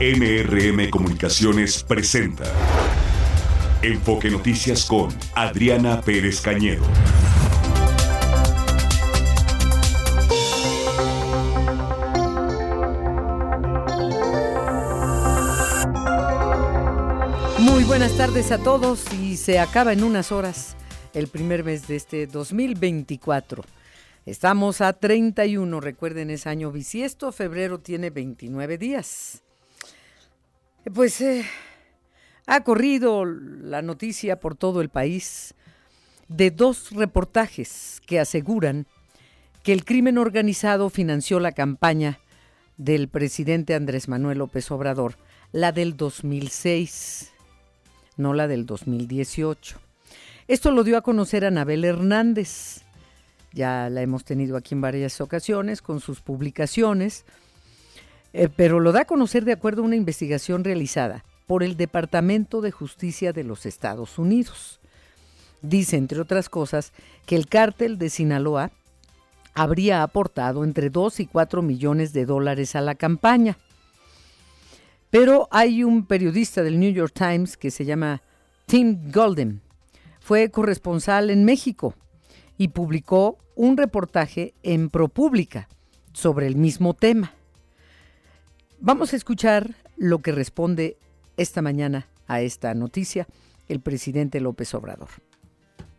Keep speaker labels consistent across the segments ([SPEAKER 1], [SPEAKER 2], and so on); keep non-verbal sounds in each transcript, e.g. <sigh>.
[SPEAKER 1] MRM Comunicaciones presenta Enfoque Noticias con Adriana Pérez Cañedo.
[SPEAKER 2] Muy buenas tardes a todos y se acaba en unas horas el primer mes de este 2024. Estamos a 31, recuerden es año bisiesto, febrero tiene 29 días. Pues eh, ha corrido la noticia por todo el país de dos reportajes que aseguran que el crimen organizado financió la campaña del presidente Andrés Manuel López Obrador, la del 2006, no la del 2018. Esto lo dio a conocer Anabel Hernández. Ya la hemos tenido aquí en varias ocasiones con sus publicaciones eh, pero lo da a conocer de acuerdo a una investigación realizada por el Departamento de Justicia de los Estados Unidos. Dice, entre otras cosas, que el cártel de Sinaloa habría aportado entre 2 y 4 millones de dólares a la campaña. Pero hay un periodista del New York Times que se llama Tim Golden. Fue corresponsal en México y publicó un reportaje en ProPublica sobre el mismo tema. Vamos a escuchar lo que responde esta mañana a esta noticia el presidente López Obrador.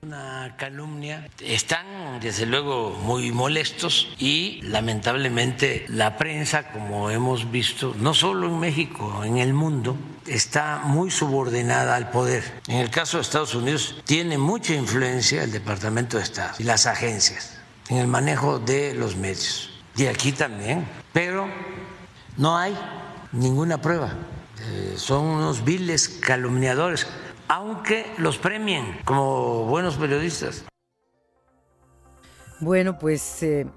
[SPEAKER 3] Una calumnia. Están, desde luego, muy molestos y lamentablemente la prensa, como hemos visto, no solo en México, en el mundo, está muy subordinada al poder. En el caso de Estados Unidos, tiene mucha influencia el Departamento de Estado y las agencias en el manejo de los medios. Y aquí también. Pero no hay ninguna prueba. Eh, son unos viles calumniadores, aunque los premien como buenos periodistas.
[SPEAKER 2] Bueno, pues eh,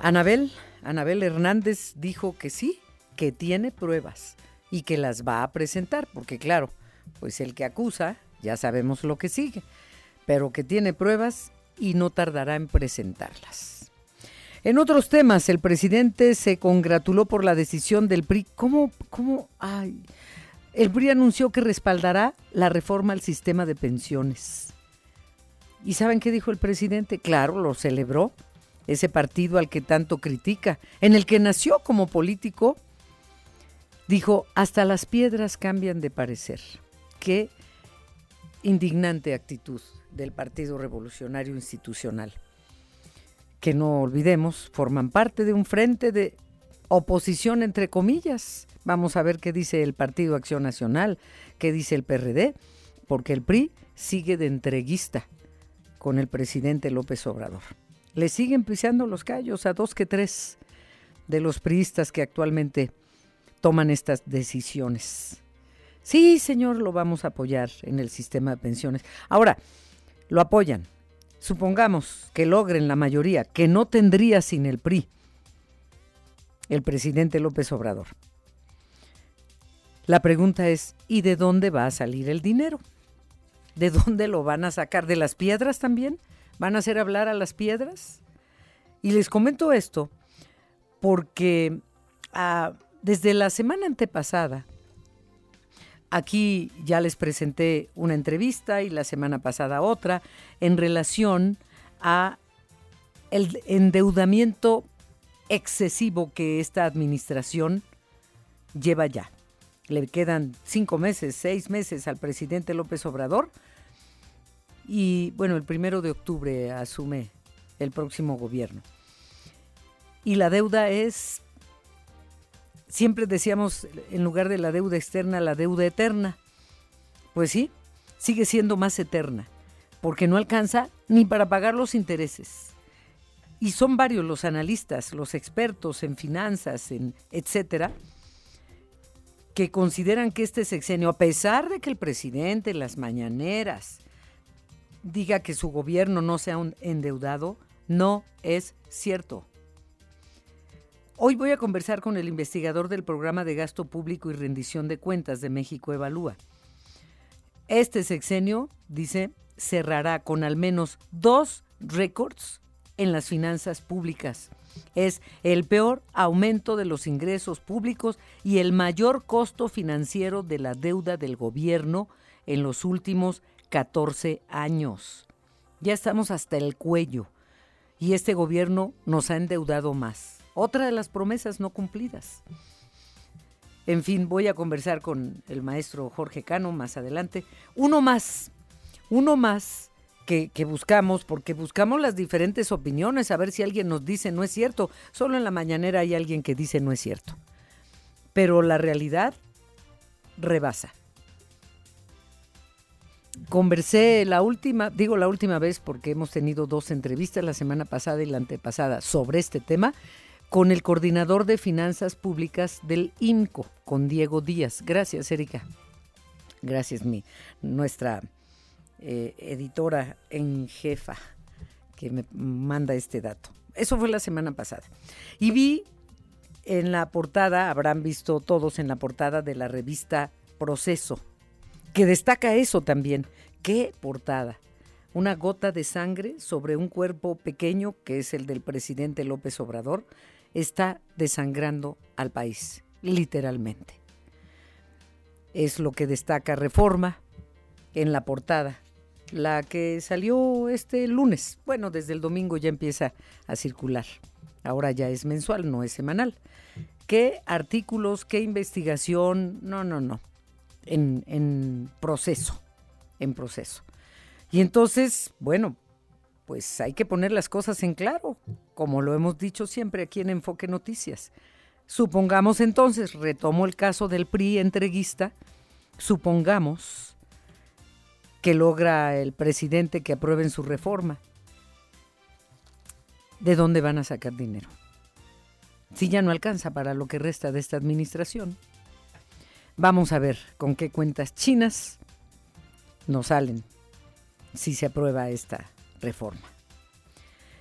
[SPEAKER 2] Anabel, Anabel Hernández dijo que sí, que tiene pruebas y que las va a presentar, porque claro, pues el que acusa, ya sabemos lo que sigue, pero que tiene pruebas y no tardará en presentarlas. En otros temas, el presidente se congratuló por la decisión del PRI. ¿Cómo? ¿Cómo? Ay. El PRI anunció que respaldará la reforma al sistema de pensiones. ¿Y saben qué dijo el presidente? Claro, lo celebró. Ese partido al que tanto critica, en el que nació como político, dijo, hasta las piedras cambian de parecer. Qué indignante actitud del Partido Revolucionario Institucional que no olvidemos, forman parte de un frente de oposición entre comillas. Vamos a ver qué dice el Partido Acción Nacional, qué dice el PRD, porque el PRI sigue de entreguista con el presidente López Obrador. Le siguen pisando los callos a dos que tres de los priistas que actualmente toman estas decisiones. Sí, señor, lo vamos a apoyar en el sistema de pensiones. Ahora, lo apoyan, supongamos que logren la mayoría, que no tendría sin el PRI el presidente López Obrador. La pregunta es, ¿y de dónde va a salir el dinero? ¿De dónde lo van a sacar? ¿De las piedras también? ¿Van a hacer hablar a las piedras? Y les comento esto porque ah, desde la semana antepasada Aquí ya les presenté una entrevista y la semana pasada otra en relación a el endeudamiento excesivo que esta administración lleva ya. Le quedan cinco meses, seis meses al presidente López Obrador y bueno, el primero de octubre asume el próximo gobierno. Y la deuda es siempre decíamos, en lugar de la deuda externa, la deuda eterna. Pues sí, sigue siendo más eterna, porque no alcanza ni para pagar los intereses. Y son varios los analistas, los expertos en finanzas, en etcétera, que consideran que este sexenio, a pesar de que el presidente en las mañaneras diga que su gobierno no sea un endeudado, no es cierto. Hoy voy a conversar con el investigador del programa de gasto público y rendición de cuentas de México Evalúa. Este sexenio, dice, cerrará con al menos dos récords en las finanzas públicas. Es el peor aumento de los ingresos públicos y el mayor costo financiero de la deuda del gobierno en los últimos 14 años. Ya estamos hasta el cuello y este gobierno nos ha endeudado más. Otra de las promesas no cumplidas. En fin, voy a conversar con el maestro Jorge Cano más adelante. Uno más, uno más que, buscamos, porque buscamos las diferentes opiniones, a ver si alguien nos dice no es cierto. Solo en la mañanera hay alguien que dice no es cierto. Pero la realidad rebasa. Conversé la última, digo la última vez porque hemos tenido dos entrevistas la semana pasada y la antepasada sobre este tema con el coordinador de finanzas públicas del IMCO, con Diego Díaz. Gracias, Erika. Gracias, mi, nuestra eh, editora en jefa que me manda este dato. Eso fue la semana pasada. Y vi en la portada, habrán visto todos en la portada de la revista Proceso, que destaca eso también. ¿Qué portada? Una gota de sangre sobre un cuerpo pequeño, que es el del presidente López Obrador, está desangrando al país, literalmente. Es lo que destaca Reforma en la portada, la que salió este lunes. Bueno, desde el domingo ya empieza a circular. Ahora ya es mensual, no es semanal. ¿Qué artículos, qué investigación? No, no, no. En, en proceso, en proceso. Y entonces, bueno, pues hay que poner las cosas en claro, como lo hemos dicho siempre aquí en Enfoque Noticias. Supongamos entonces, retomo el caso del PRI entreguista, supongamos que logra el presidente que aprueben su reforma. ¿De dónde van a sacar dinero? Si ya no alcanza para lo que resta de esta administración. Vamos a ver con qué cuentas chinas nos salen si se aprueba esta reforma.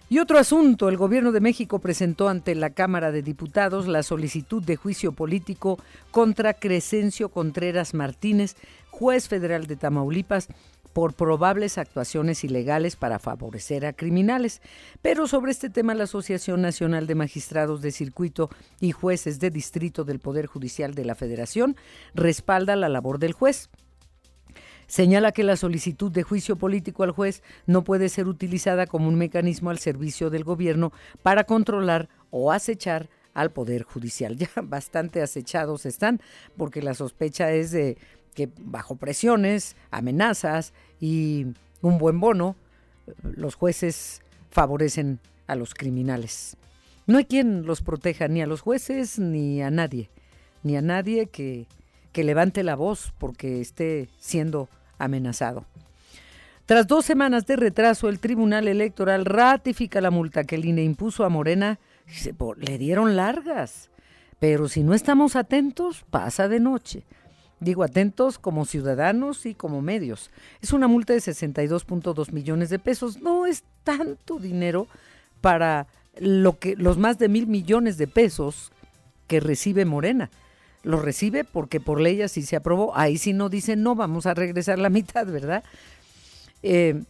[SPEAKER 2] Y otro asunto, el gobierno de México presentó ante la Cámara de Diputados la solicitud de juicio político contra Crescencio Contreras Martínez, juez federal de Tamaulipas, por probables actuaciones ilegales para favorecer a criminales. Pero sobre este tema la Asociación Nacional de Magistrados de Circuito y Jueces de Distrito del Poder Judicial de la Federación respalda la labor del juez. Señala que la solicitud de juicio político al juez no puede ser utilizada como un mecanismo al servicio del gobierno para controlar o acechar al Poder Judicial. <laughs> Ya bastante acechados están, porque la sospecha es de que bajo presiones, amenazas y un buen bono, los jueces favorecen a los criminales. No hay quien los proteja, ni a los jueces, ni a nadie, ni a nadie que, que levante la voz porque esté siendo amenazado. Tras dos semanas de retraso, el Tribunal Electoral ratifica la multa que el INE impuso a Morena. Le dieron largas, pero si no estamos atentos, pasa de noche. Digo, atentos como ciudadanos y como medios. Es una multa de 62.2 millones de pesos. No es tanto dinero para lo que los más de mil millones de pesos que recibe Morena lo recibe porque por ley así se aprobó. Ahí sí no dicen, no, vamos a regresar la <laughs> mitad, ¿verdad? Eh,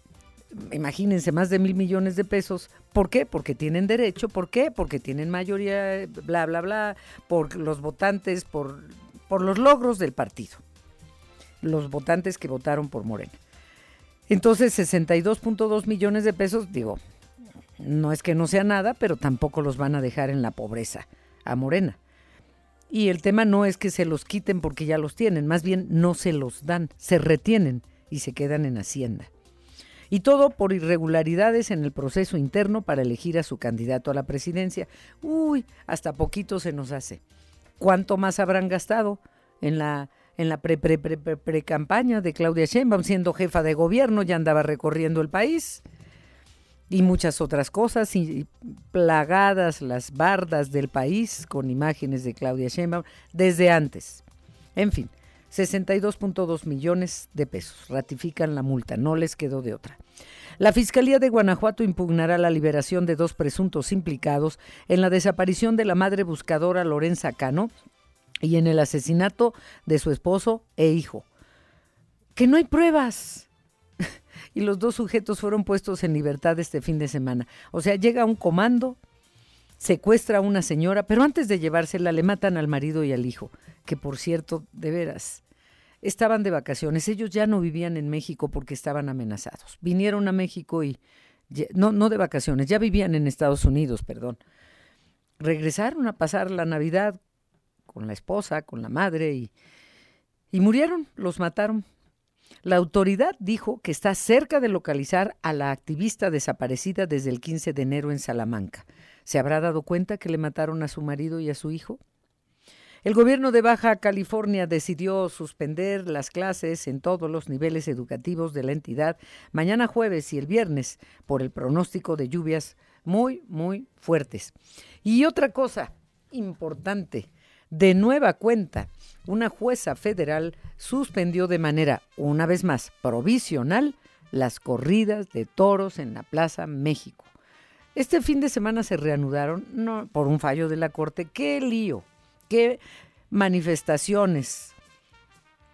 [SPEAKER 2] imagínense, más de mil millones de pesos. ¿Por qué? Porque tienen derecho. ¿Por qué? Porque tienen mayoría, bla, bla, bla, por los votantes, por, por los logros del partido. Los votantes que votaron por Morena. Entonces, 62.2 millones de pesos, digo, no es que no sea nada, pero tampoco los van a dejar en la pobreza a Morena. Y el tema no es que se los quiten porque ya los tienen, más bien no se los dan, se retienen y se quedan en Hacienda. Y todo por irregularidades en el proceso interno para elegir a su candidato a la presidencia. Uy, hasta poquito se nos hace. ¿Cuánto más habrán gastado en la en la pre, pre, pre, pre, campaña de Claudia Sheinbaum siendo jefa de gobierno, ya andaba recorriendo el país? Y muchas otras cosas, y plagadas las bardas del país con imágenes de Claudia Sheinbaum desde antes. En fin, 62.2 millones de pesos. Ratifican la multa, no les quedó de otra. La Fiscalía de Guanajuato impugnará la liberación de dos presuntos implicados en la desaparición de la madre buscadora Lorenza Cano y en el asesinato de su esposo e hijo. Que no hay pruebas y los dos sujetos fueron puestos en libertad este fin de semana. O sea, llega un comando, secuestra a una señora, pero antes de llevársela le matan al marido y al hijo, que por cierto, de veras, estaban de vacaciones. Ellos ya no vivían en México porque estaban amenazados. Vinieron a México y, no, no de vacaciones, ya vivían en Estados Unidos, perdón. Regresaron a pasar la Navidad con la esposa, con la madre y, y murieron, los mataron. La autoridad dijo que está cerca de localizar a la activista desaparecida desde el 15 de enero en Salamanca. ¿Se habrá dado cuenta que le mataron a su marido y a su hijo? El gobierno de Baja California decidió suspender las clases en todos los niveles educativos de la entidad mañana jueves y el viernes por el pronóstico de lluvias muy, muy fuertes. Y otra cosa importante, de nueva cuenta, una jueza federal suspendió de manera, una vez más, provisional las corridas de toros en la Plaza México. Este fin de semana se reanudaron por un fallo de la Corte. ¡Qué lío! qué manifestaciones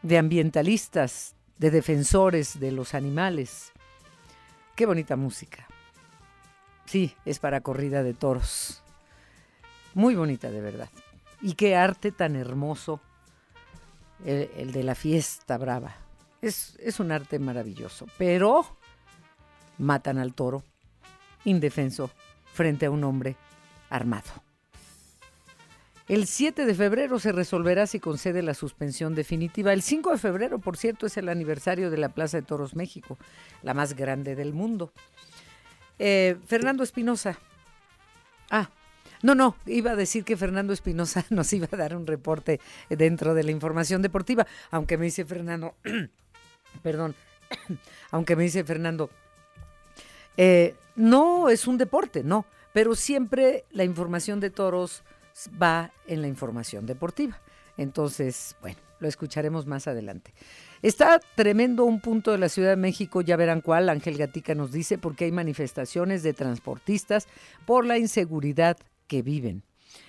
[SPEAKER 2] de ambientalistas, de defensores de los animales. Qué bonita música. Sí, es para corrida de toros. Muy bonita de verdad. Y qué arte tan hermoso el, de la fiesta brava. Es, es un arte maravilloso. Pero matan al toro indefenso frente a un hombre armado. El 7 de febrero se resolverá si concede la suspensión definitiva. El 5 de febrero, por cierto, es el aniversario de la Plaza de Toros México, la más grande del mundo. Eh, Fernando Espinosa. Ah, no, no, iba a decir que Fernando Espinosa <laughs> nos iba a dar un reporte dentro de la información deportiva, aunque me dice Fernando, <clears throat> perdón, <clears throat> aunque me dice Fernando, eh, no es un deporte, no, pero siempre la información de toros va en la información deportiva. Entonces, bueno, lo escucharemos más adelante. Está tremendo un punto de la Ciudad de México, ya verán cuál, Ángel Gatica nos dice, porque hay manifestaciones de transportistas por la inseguridad que viven.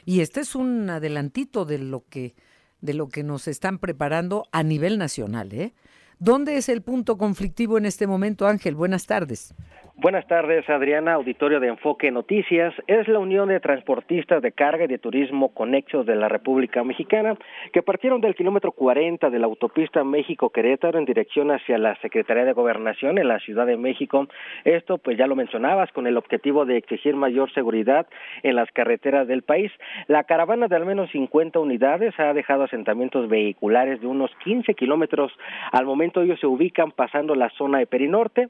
[SPEAKER 2] Y este es un adelantito de lo que, de lo que nos están preparando a nivel nacional. ¿eh? ¿Dónde es el punto conflictivo en este momento, Ángel? Buenas tardes.
[SPEAKER 4] Buenas tardes, Adriana, auditorio de Enfoque Noticias. Es la Unión de Transportistas de Carga y de Turismo Conexos de la República Mexicana que partieron del kilómetro 40 de la autopista México-Querétaro en dirección hacia la Secretaría de Gobernación en la Ciudad de México. Esto, pues ya lo mencionabas, con el objetivo de exigir mayor seguridad en las carreteras del país. La caravana de al menos 50 unidades ha dejado asentamientos vehiculares de unos 15 kilómetros. Al momento ellos se ubican pasando la zona de Perinorte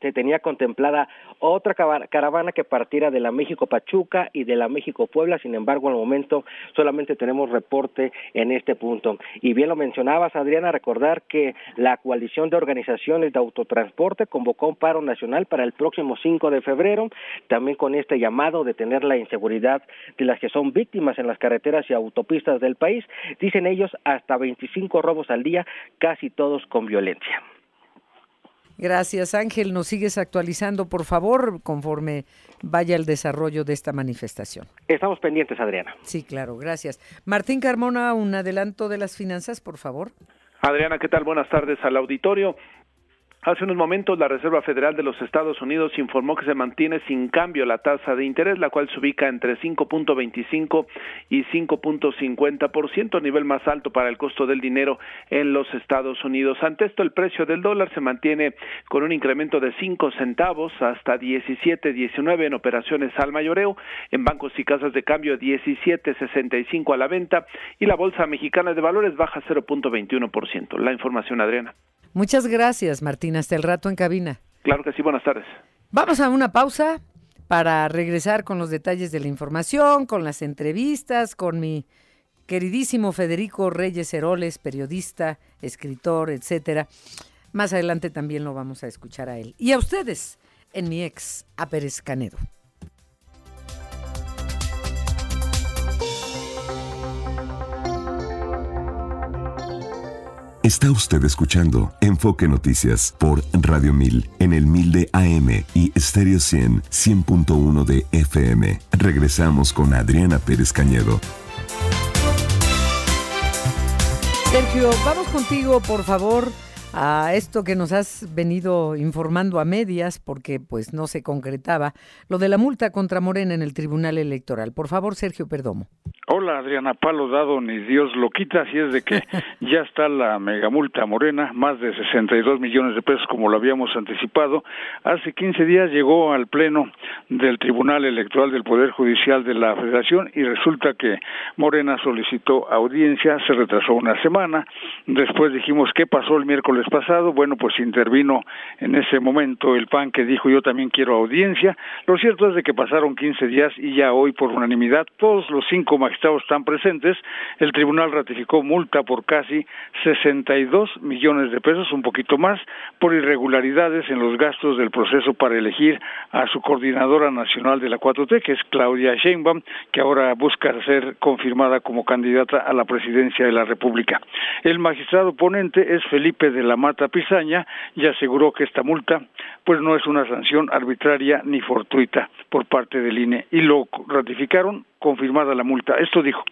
[SPEAKER 4] se tenía contemplada otra caravana que partiera de la México Pachuca y de la México Puebla, sin embargo, al momento solamente tenemos reporte en este punto. Y bien lo mencionabas, Adriana, recordar que la coalición de organizaciones de autotransporte convocó un paro nacional para el próximo 5 de febrero, también con este llamado de tener la inseguridad de las que son víctimas en las carreteras y autopistas del país, dicen ellos hasta 25 robos al día, casi todos con violencia.
[SPEAKER 2] Gracias, Ángel. Nos sigues actualizando, por favor, conforme vaya el desarrollo de esta manifestación.
[SPEAKER 4] Estamos pendientes, Adriana.
[SPEAKER 2] Sí, claro, gracias. Martín Carmona, un adelanto de las finanzas, por favor.
[SPEAKER 5] Adriana, ¿qué tal? Buenas tardes al auditorio. Hace unos momentos la Reserva Federal de los Estados Unidos informó que se mantiene sin cambio la tasa de interés, la cual se ubica entre 5.25 y 5.50%, nivel más alto para el costo del dinero en los Estados Unidos. Ante esto, el precio del dólar se mantiene con un incremento de 5 centavos hasta 17.19 en operaciones al mayoreo, en bancos y casas de cambio 17.65 a la venta y la Bolsa Mexicana de Valores baja 0.21%. La información, Adriana.
[SPEAKER 2] Muchas gracias, Martín. Hasta el rato en cabina.
[SPEAKER 5] Claro que sí, buenas tardes.
[SPEAKER 2] Vamos a una pausa para regresar con los detalles de la información, con las entrevistas, con mi queridísimo Federico Reyes Heroles, periodista, escritor, etcétera. Más adelante también lo vamos a escuchar a él. Y a ustedes, en mi ex, a Pérez Canedo.
[SPEAKER 1] Está usted escuchando Enfoque Noticias por Radio 1000 en el 1000 de AM y Stereo 100 100.1 de FM. Regresamos con Adriana Pérez Cañedo.
[SPEAKER 2] Sergio, vamos contigo, por favor, a esto que nos has venido informando a medias, porque pues no se concretaba, lo de la multa contra Morena en el Tribunal Electoral. Por favor, Sergio Perdomo.
[SPEAKER 6] Hola, Adriana Palo Dado, ni Dios lo quita, si es de que <laughs> ya está la megamulta Morena, más de 62 millones de pesos como lo habíamos anticipado. Hace 15 días llegó al Pleno del Tribunal Electoral del Poder Judicial de la Federación y resulta que Morena solicitó audiencia, se retrasó una semana, después dijimos, ¿qué pasó el miércoles pasado? Bueno, pues intervino en ese momento el PAN que dijo, yo también quiero audiencia. Lo cierto es de que pasaron 15 días y ya hoy por unanimidad todos los cinco magistrados están presentes, el tribunal ratificó multa por casi 62 millones de pesos, un poquito más, por irregularidades en los gastos del proceso para elegir a su coordinadora nacional de la 4T, que es Claudia Sheinbaum, que ahora busca ser confirmada como candidata a la presidencia de la República. El magistrado ponente es Felipe de la Mata Pizaña y aseguró que esta multa pues no es una sanción arbitraria ni fortuita por parte del INE y lo ratificaron confirmada la multa. Esto dijo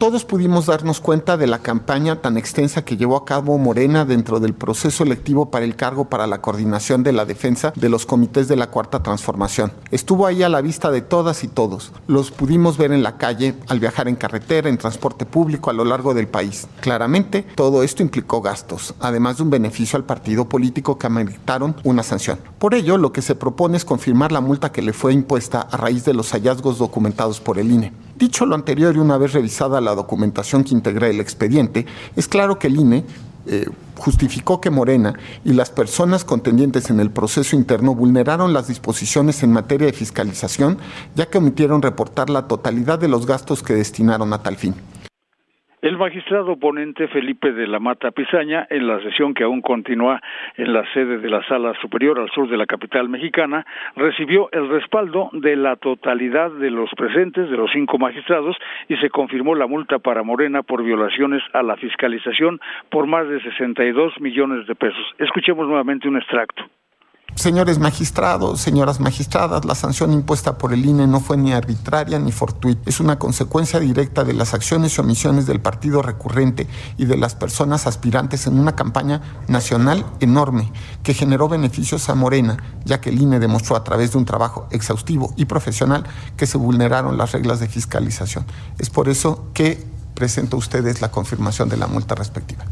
[SPEAKER 7] todos pudimos darnos cuenta de la campaña tan extensa que llevó a cabo Morena dentro del proceso electivo para el cargo para la coordinación de la defensa de los comités de la Cuarta Transformación. Estuvo ahí a la vista de todas y todos. Los pudimos ver en la calle, al viajar en carretera, en transporte público a lo largo del país. Claramente, todo esto implicó gastos, además de un beneficio al partido político que ameritaron una sanción. Por ello, lo que se propone es confirmar la multa que le fue impuesta a raíz de los hallazgos documentados por el INE. Dicho lo anterior y una vez revisada la documentación que integra el expediente, es claro que el INE eh, justificó que Morena y las personas contendientes en el proceso interno vulneraron las disposiciones en materia de fiscalización, ya que omitieron reportar la totalidad de los gastos que destinaron a tal fin.
[SPEAKER 6] El magistrado ponente Felipe de la Mata Pizaña, en la sesión que aún continúa en la sede de la Sala Superior al sur de la capital mexicana, recibió el respaldo de la totalidad de los presentes, de los cinco magistrados, y se confirmó la multa para Morena por violaciones a la fiscalización por más de 62 millones de pesos. Escuchemos nuevamente un extracto.
[SPEAKER 7] Señores magistrados, señoras magistradas, la sanción impuesta por el INE no fue ni arbitraria ni fortuita. Es una consecuencia directa de las acciones y omisiones del partido recurrente y de las personas aspirantes en una campaña nacional enorme que generó beneficios a Morena, ya que el INE demostró a través de un trabajo exhaustivo y profesional que se vulneraron las reglas de fiscalización. Es por eso que presento a ustedes la confirmación de la multa respectiva.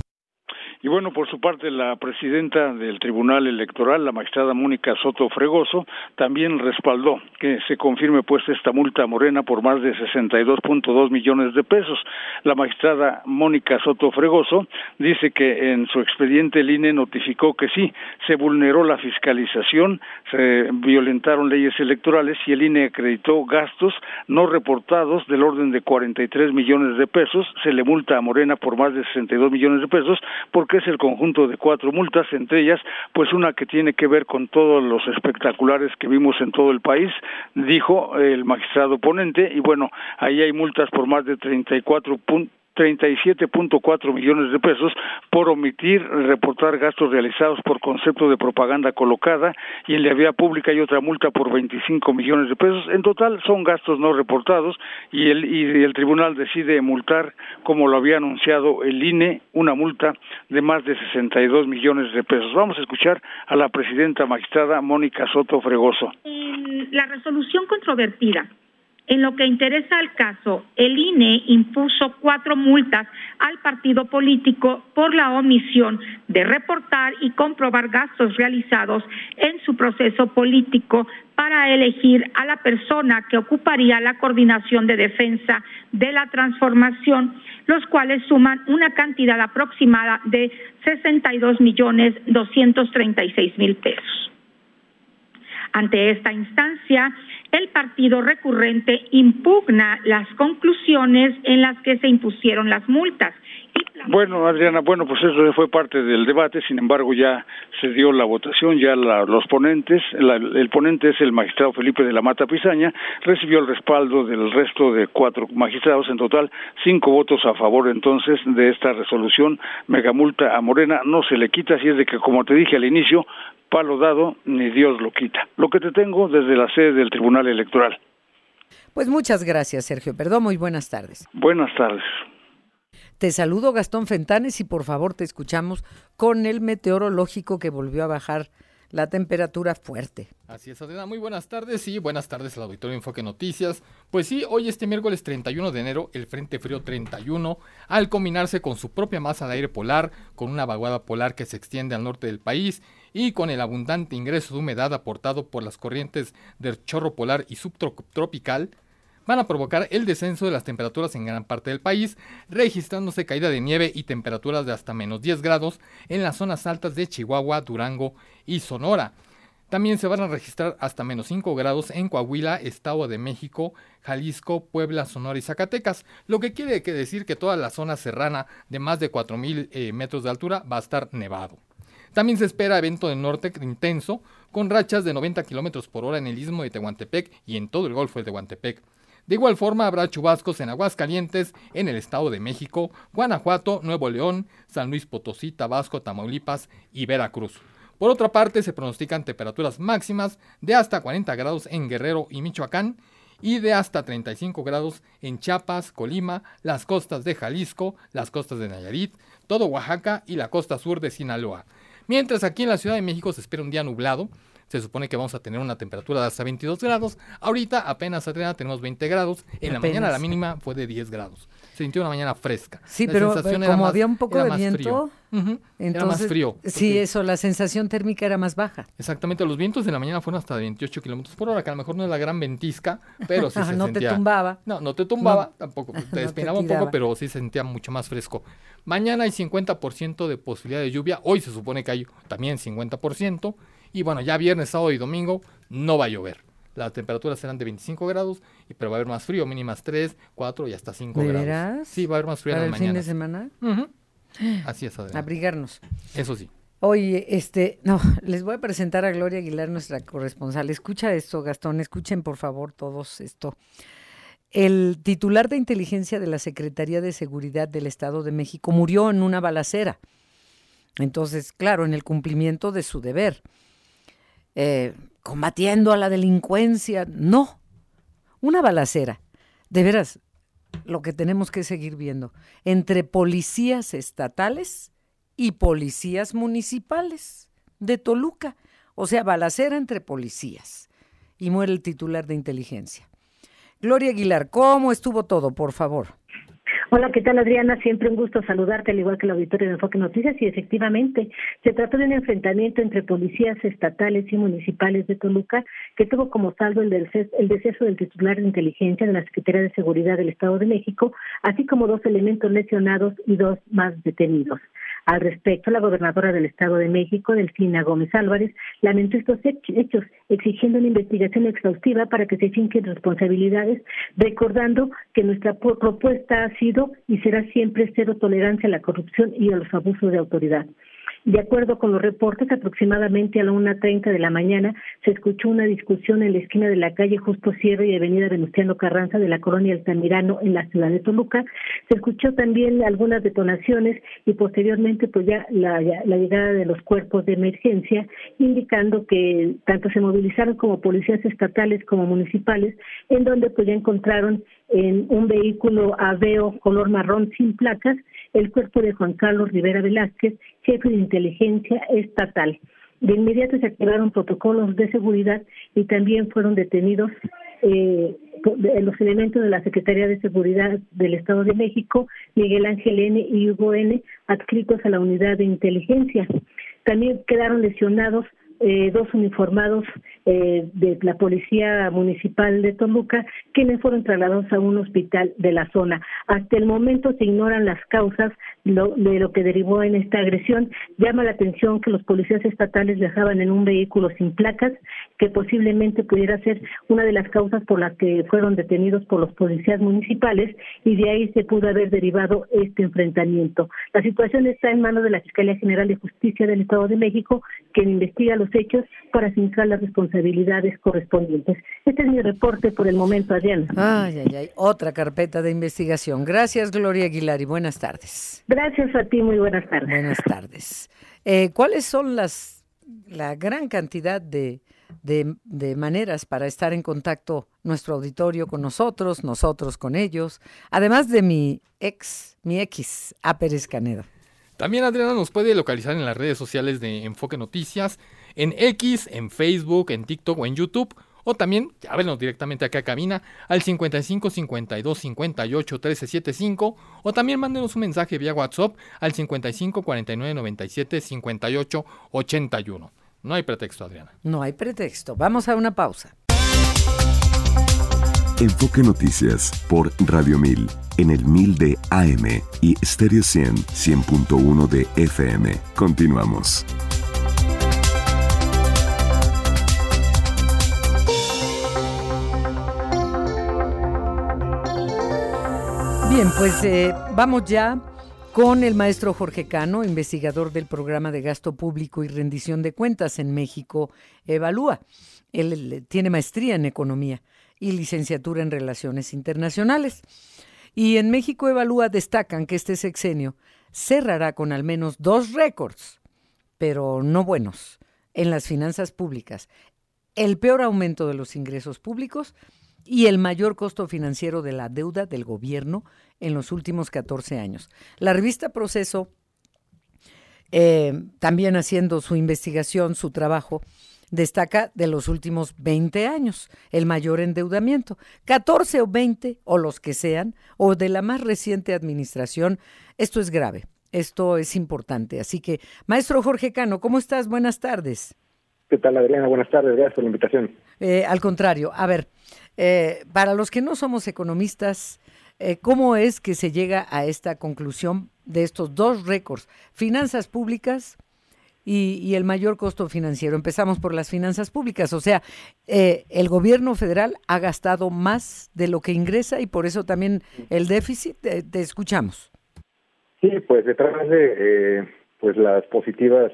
[SPEAKER 6] Y bueno, por su parte, la presidenta del Tribunal Electoral, la magistrada Mónica Soto Fregoso, también respaldó que se confirme pues esta multa morena por más de 62.2 millones de pesos. La magistrada Mónica Soto Fregoso dice que en su expediente el INE notificó que sí, se vulneró la fiscalización, se violentaron leyes electorales y el INE acreditó gastos no reportados del orden de 43 millones de pesos. Se le multa a Morena por más de 62 millones de pesos por es el conjunto de cuatro multas, entre ellas, pues una que tiene que ver con todos los espectaculares que vimos en todo el país, dijo el magistrado ponente, y bueno, ahí hay multas por más de 34 puntos 37.4 millones de pesos por omitir reportar gastos realizados por concepto de propaganda colocada y en la vía pública hay otra multa por 25 millones de pesos. En total son gastos no reportados y el, y el tribunal decide multar, como lo había anunciado el INE, una multa de más de 62 millones de pesos. Vamos a escuchar a la presidenta magistrada Mónica Soto Fregoso.
[SPEAKER 8] la resolución controvertida en lo que interesa al caso, el INE impuso cuatro multas al partido político por la omisión de reportar y comprobar gastos realizados en su proceso político para elegir a la persona que ocuparía la coordinación de defensa de la transformación, los cuales suman una cantidad aproximada de 62 millones 236 mil pesos. Ante esta instancia, el partido recurrente impugna las conclusiones en las que se impusieron las multas.
[SPEAKER 6] Bueno, Adriana, bueno, pues eso fue parte del debate, sin embargo ya se dio la votación, ya los ponentes, el ponente es el magistrado Felipe de la Mata Pizaña, recibió el respaldo del resto de cuatro magistrados, en total cinco votos a favor entonces de esta resolución, megamulta a Morena, no se le quita, así es de que como te dije al inicio, palo dado, ni Dios lo quita. Lo que te tengo desde la sede del Tribunal Electoral.
[SPEAKER 2] Pues muchas gracias, Sergio Perdón, muy buenas tardes.
[SPEAKER 6] Buenas tardes.
[SPEAKER 2] Te saludo Gastón Fentanes y por favor te escuchamos con el meteorológico que volvió a bajar la temperatura fuerte.
[SPEAKER 9] Así es, Adriana. Muy buenas tardes y buenas tardes al auditorio Enfoque Noticias. Pues sí, hoy este miércoles 31 de enero, el Frente Frío 31, al combinarse con su propia masa de aire polar, con una vaguada polar que se extiende al norte del país y con el abundante ingreso de humedad aportado por las corrientes del chorro polar y subtropical, van a provocar el descenso de las temperaturas en gran parte del país, registrándose caída de nieve y temperaturas de hasta menos 10 grados en las zonas altas de Chihuahua, Durango y Sonora. También se van a registrar hasta menos 5 grados en Coahuila, Estado de México, Jalisco, Puebla, Sonora y Zacatecas, lo que quiere decir que toda la zona serrana de más de 4.000 eh, metros de altura va a estar nevado. También se espera evento de norte intenso, con rachas de 90 kilómetros por hora en el istmo de Tehuantepec y en todo el Golfo de Tehuantepec. De igual forma, habrá chubascos en Aguascalientes, en el Estado de México, Guanajuato, Nuevo León, San Luis Potosí, Tabasco, Tamaulipas y Veracruz. Por otra parte, se pronostican temperaturas máximas de hasta 40 grados en Guerrero y Michoacán y de hasta 35 grados en Chiapas, Colima, las costas de Jalisco, las costas de Nayarit, todo Oaxaca y la costa sur de Sinaloa. Mientras aquí en la Ciudad de México se espera un día nublado, se supone que vamos a tener una temperatura de hasta 22 grados. Ahorita apenas tenemos 20 grados. En la mañana la mínima fue de 10 grados. Se sintió una mañana fresca.
[SPEAKER 2] Sí, pero como había un poco de viento,
[SPEAKER 9] entonces, era más frío.
[SPEAKER 2] Sí, eso, la sensación térmica era más baja.
[SPEAKER 9] Exactamente, los vientos de la mañana fueron hasta de 28 kilómetros por hora, que a lo mejor no es la gran ventisca, pero sí <laughs> se
[SPEAKER 2] no
[SPEAKER 9] sentía.
[SPEAKER 2] te tumbaba.
[SPEAKER 9] No, no te tumbaba, tampoco. <laughs> Te despeinaba un poco, pero sí se sentía mucho más fresco. Mañana hay 50% de posibilidad de lluvia. Hoy se supone que hay también 50%. Y bueno, ya viernes, sábado y domingo no va a llover. Las temperaturas serán de 25 grados, pero va a haber más frío, mínimas 3, 4 y hasta 5
[SPEAKER 2] ¿De
[SPEAKER 9] grados. Sí, va a haber más frío
[SPEAKER 2] ¿Para
[SPEAKER 9] en
[SPEAKER 2] el
[SPEAKER 9] la
[SPEAKER 2] fin de semana? <gasps>
[SPEAKER 9] Así es, Adriana.
[SPEAKER 2] Abrigarnos.
[SPEAKER 9] Eso sí.
[SPEAKER 2] Oye, este, no, <laughs> les voy a presentar a Gloria Aguilar, nuestra corresponsal. Escucha esto, Gastón, escuchen por favor todos esto. El titular de inteligencia de la Secretaría de Seguridad del Estado de México murió en una balacera. Entonces, claro, en el cumplimiento de su deber. Eh, combatiendo a la delincuencia. No, una balacera. De veras, lo que tenemos que seguir viendo. Entre policías estatales y policías municipales de Toluca. O sea, balacera entre policías. Y muere el titular de inteligencia. Gloria Aguilar, ¿cómo estuvo todo, por favor?
[SPEAKER 10] Hola, ¿qué tal Adriana? Siempre un gusto saludarte, al igual que el auditorio de Enfoque Noticias. Y efectivamente, se trató de un enfrentamiento entre policías estatales y municipales de Toluca que tuvo como saldo el, el deceso del titular de inteligencia de la Secretaría de Seguridad del Estado de México, así como dos elementos lesionados y dos más detenidos. Al respecto, la gobernadora del Estado de México, Delfina Gómez Álvarez, lamentó estos hechos, exigiendo una investigación exhaustiva para que se finquen responsabilidades, recordando que nuestra propuesta ha sido y será siempre cero tolerancia a la corrupción y a los abusos de autoridad. De acuerdo con los reportes, aproximadamente a la 1.30 de la mañana se escuchó una discusión en la esquina de la calle Justo Sierra y Avenida Venustiano Carranza de la colonia Altamirano en la ciudad de Toluca. Se escuchó también algunas detonaciones y posteriormente pues ya la, la llegada de los cuerpos de emergencia indicando que tanto se movilizaron como policías estatales como municipales en donde pues ya encontraron en un vehículo Aveo color marrón sin placas el cuerpo de Juan Carlos Rivera Velázquez, jefe de inteligencia estatal. De inmediato se activaron protocolos de seguridad y también fueron detenidos eh, los elementos de la Secretaría de Seguridad del Estado de México, Miguel Ángel N. y Hugo N., adscritos a la unidad de inteligencia. También quedaron lesionados eh, dos uniformados eh, de la Policía Municipal de Toluca, quienes fueron trasladados a un hospital de la zona. Hasta el momento se ignoran las causas de lo que derivó en esta agresión. Llama la atención que los policías estatales viajaban en un vehículo sin placas, que posiblemente pudiera ser una de las causas por las que fueron detenidos por los policías municipales y de ahí se pudo haber derivado este enfrentamiento. La situación está en manos de la Fiscalía General de Justicia del Estado de México, quien investiga los hechos para fijar las responsabilidades correspondientes. Este es mi reporte por el momento, Adriana.
[SPEAKER 2] Ay, ay, ay, otra carpeta de investigación. Gracias, Gloria Aguilar, y buenas tardes.
[SPEAKER 10] A ti, muy buenas tardes.
[SPEAKER 2] Buenas tardes. Eh, ¿Cuáles son las la gran cantidad de de, de, maneras para estar en contacto nuestro auditorio con nosotros, nosotros con ellos, además de mi ex, mi ex, A Pérez Canedo.
[SPEAKER 9] También Adriana nos puede localizar en las redes sociales de Enfoque Noticias, en X, en Facebook, en TikTok o en YouTube o también, llávenos directamente acá a cabina al 55 52 58 13 75 o también mándenos un mensaje vía WhatsApp al 55 49 97 58 81. No hay pretexto, Adriana.
[SPEAKER 2] No hay pretexto. Vamos a una pausa.
[SPEAKER 1] Enfoque Noticias por Radio 1000 en el 1000 de AM y Stereo 100 100.1 de FM. Continuamos.
[SPEAKER 2] Bien, pues eh, vamos ya con el maestro Jorge Cano, investigador del programa de gasto público y rendición de cuentas en México Evalúa. Él tiene maestría en economía y licenciatura en relaciones internacionales. Y en México Evalúa destacan que este sexenio cerrará con al menos dos récords, pero no buenos, en las finanzas públicas. El peor aumento de los ingresos públicos y el mayor costo financiero de la deuda del gobierno en los últimos 14 años. La revista Proceso, eh, también haciendo su investigación, su trabajo, destaca de los últimos 20 años el mayor endeudamiento, 14 o 20 o los que sean, o de la más reciente administración. Esto es grave, esto es importante. Así que, maestro Jorge Cano, ¿cómo estás? Buenas tardes.
[SPEAKER 11] ¿Qué tal, Adriana? Buenas tardes, gracias por la invitación.
[SPEAKER 2] Eh, al contrario, a ver, eh, para los que no somos economistas, eh, ¿cómo es que se llega a esta conclusión de estos dos récords? Finanzas públicas y, el mayor costo financiero. Empezamos por las finanzas públicas, o sea, eh, el gobierno federal ha gastado más de lo que ingresa y por eso también el déficit. te escuchamos.
[SPEAKER 11] Sí, pues detrás de pues las positivas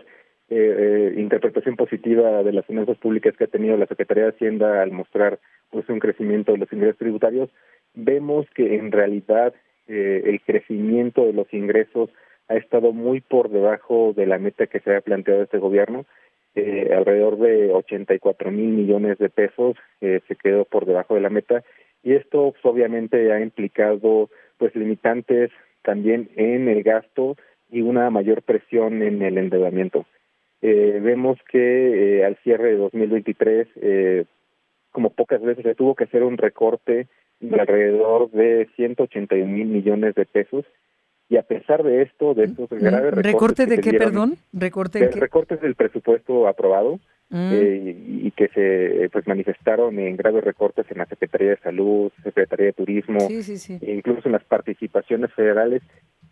[SPEAKER 11] interpretación positiva de las finanzas públicas que ha tenido la Secretaría de Hacienda al mostrar pues un crecimiento de los ingresos tributarios, vemos que en realidad eh, el crecimiento de los ingresos ha estado muy por debajo de la meta que se había planteado este gobierno. Eh, alrededor de 84 mil millones de pesos eh, se quedó por debajo de la meta y esto pues, obviamente ha implicado pues limitantes también en el gasto y una mayor presión en el endeudamiento. Eh, vemos que al cierre de 2023 eh, como pocas veces se tuvo que hacer un recorte de alrededor de 181 mil millones de pesos y a pesar de esto, de estos graves recortes
[SPEAKER 2] ¿Recorte de qué, perdón? ¿Recorte
[SPEAKER 11] de recortes del presupuesto aprobado mm. eh, y, que se pues manifestaron en graves recortes en la Secretaría de Salud, Secretaría de Turismo, e incluso en las participaciones federales.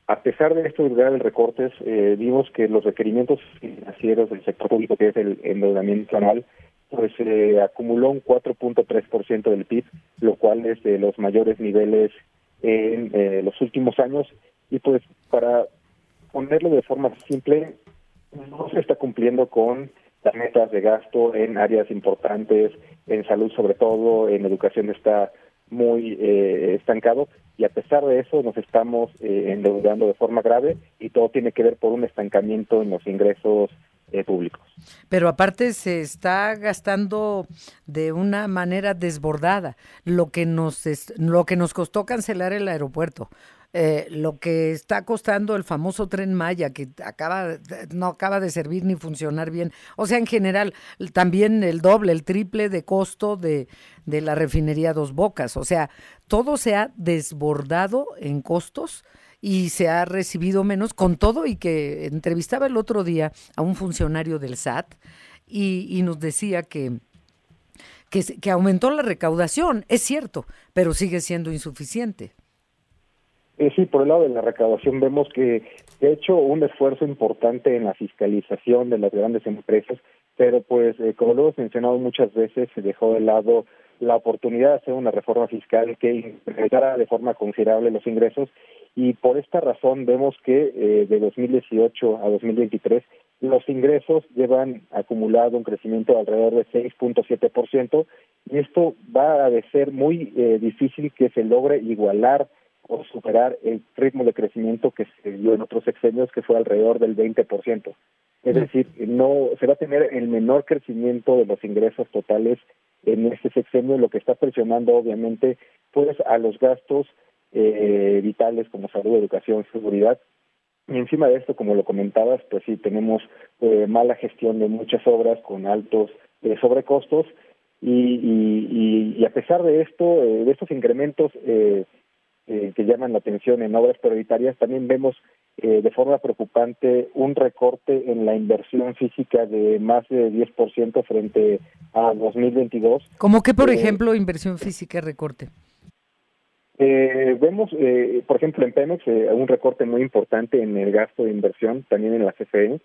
[SPEAKER 11] A pesar de estos graves recortes, eh, vimos que los requerimientos financieros del sector público, que es el endeudamiento anual, pues se acumuló un 4.3% del PIB, lo cual es de los mayores niveles en eh, los últimos años. Y pues para ponerlo de forma simple, no se está cumpliendo con las metas de gasto en áreas importantes, en salud sobre todo, en educación está muy eh, estancado y a pesar de eso nos estamos eh, endeudando de forma grave y todo tiene que ver por un estancamiento en los ingresos eh.
[SPEAKER 2] Pero aparte se está gastando de una manera desbordada lo que nos lo que nos costó cancelar el aeropuerto. Eh, lo que está costando el famoso tren Maya, que acaba, no acaba de servir ni funcionar bien. O sea, en general, también el doble, el triple de costo de, de la refinería Dos Bocas. O sea, todo se ha desbordado en costos y se ha recibido menos, con todo y que entrevistaba el otro día a un funcionario del SAT y, nos decía que, que, aumentó la recaudación, es cierto, pero sigue siendo insuficiente.
[SPEAKER 11] Eh, sí, por el lado de la recaudación vemos que se ha hecho un esfuerzo importante en la fiscalización de las grandes empresas, pero pues eh, como lo hemos mencionado muchas veces, se dejó de lado la oportunidad de hacer una reforma fiscal que incrementara de forma considerable los ingresos y por esta razón vemos que eh, de 2018 a 2023 los ingresos llevan acumulado un crecimiento de alrededor de 6.7% y esto va a ser muy eh, difícil que se logre igualar o superar el ritmo de crecimiento que se dio en otros sexenios que fue alrededor del 20%. Es decir, no se va a tener el menor crecimiento de los ingresos totales en este sexenio, lo que está presionando obviamente pues a los gastos eh, vitales como salud, educación, seguridad. Y encima de esto, como lo comentabas, pues sí tenemos eh, mala gestión de muchas obras con altos eh, sobrecostos y, y, y, a pesar de esto, eh, de estos incrementos eh, eh, que llaman la atención en obras prioritarias, también vemos eh, de forma preocupante un recorte en la inversión física de más de 10% frente a 2022.
[SPEAKER 2] ¿Cómo que, por eh, ejemplo, inversión física recorte?
[SPEAKER 11] Eh, vemos, eh, por ejemplo, en Pemex eh, un recorte muy importante en el gasto de inversión, también en la CFE,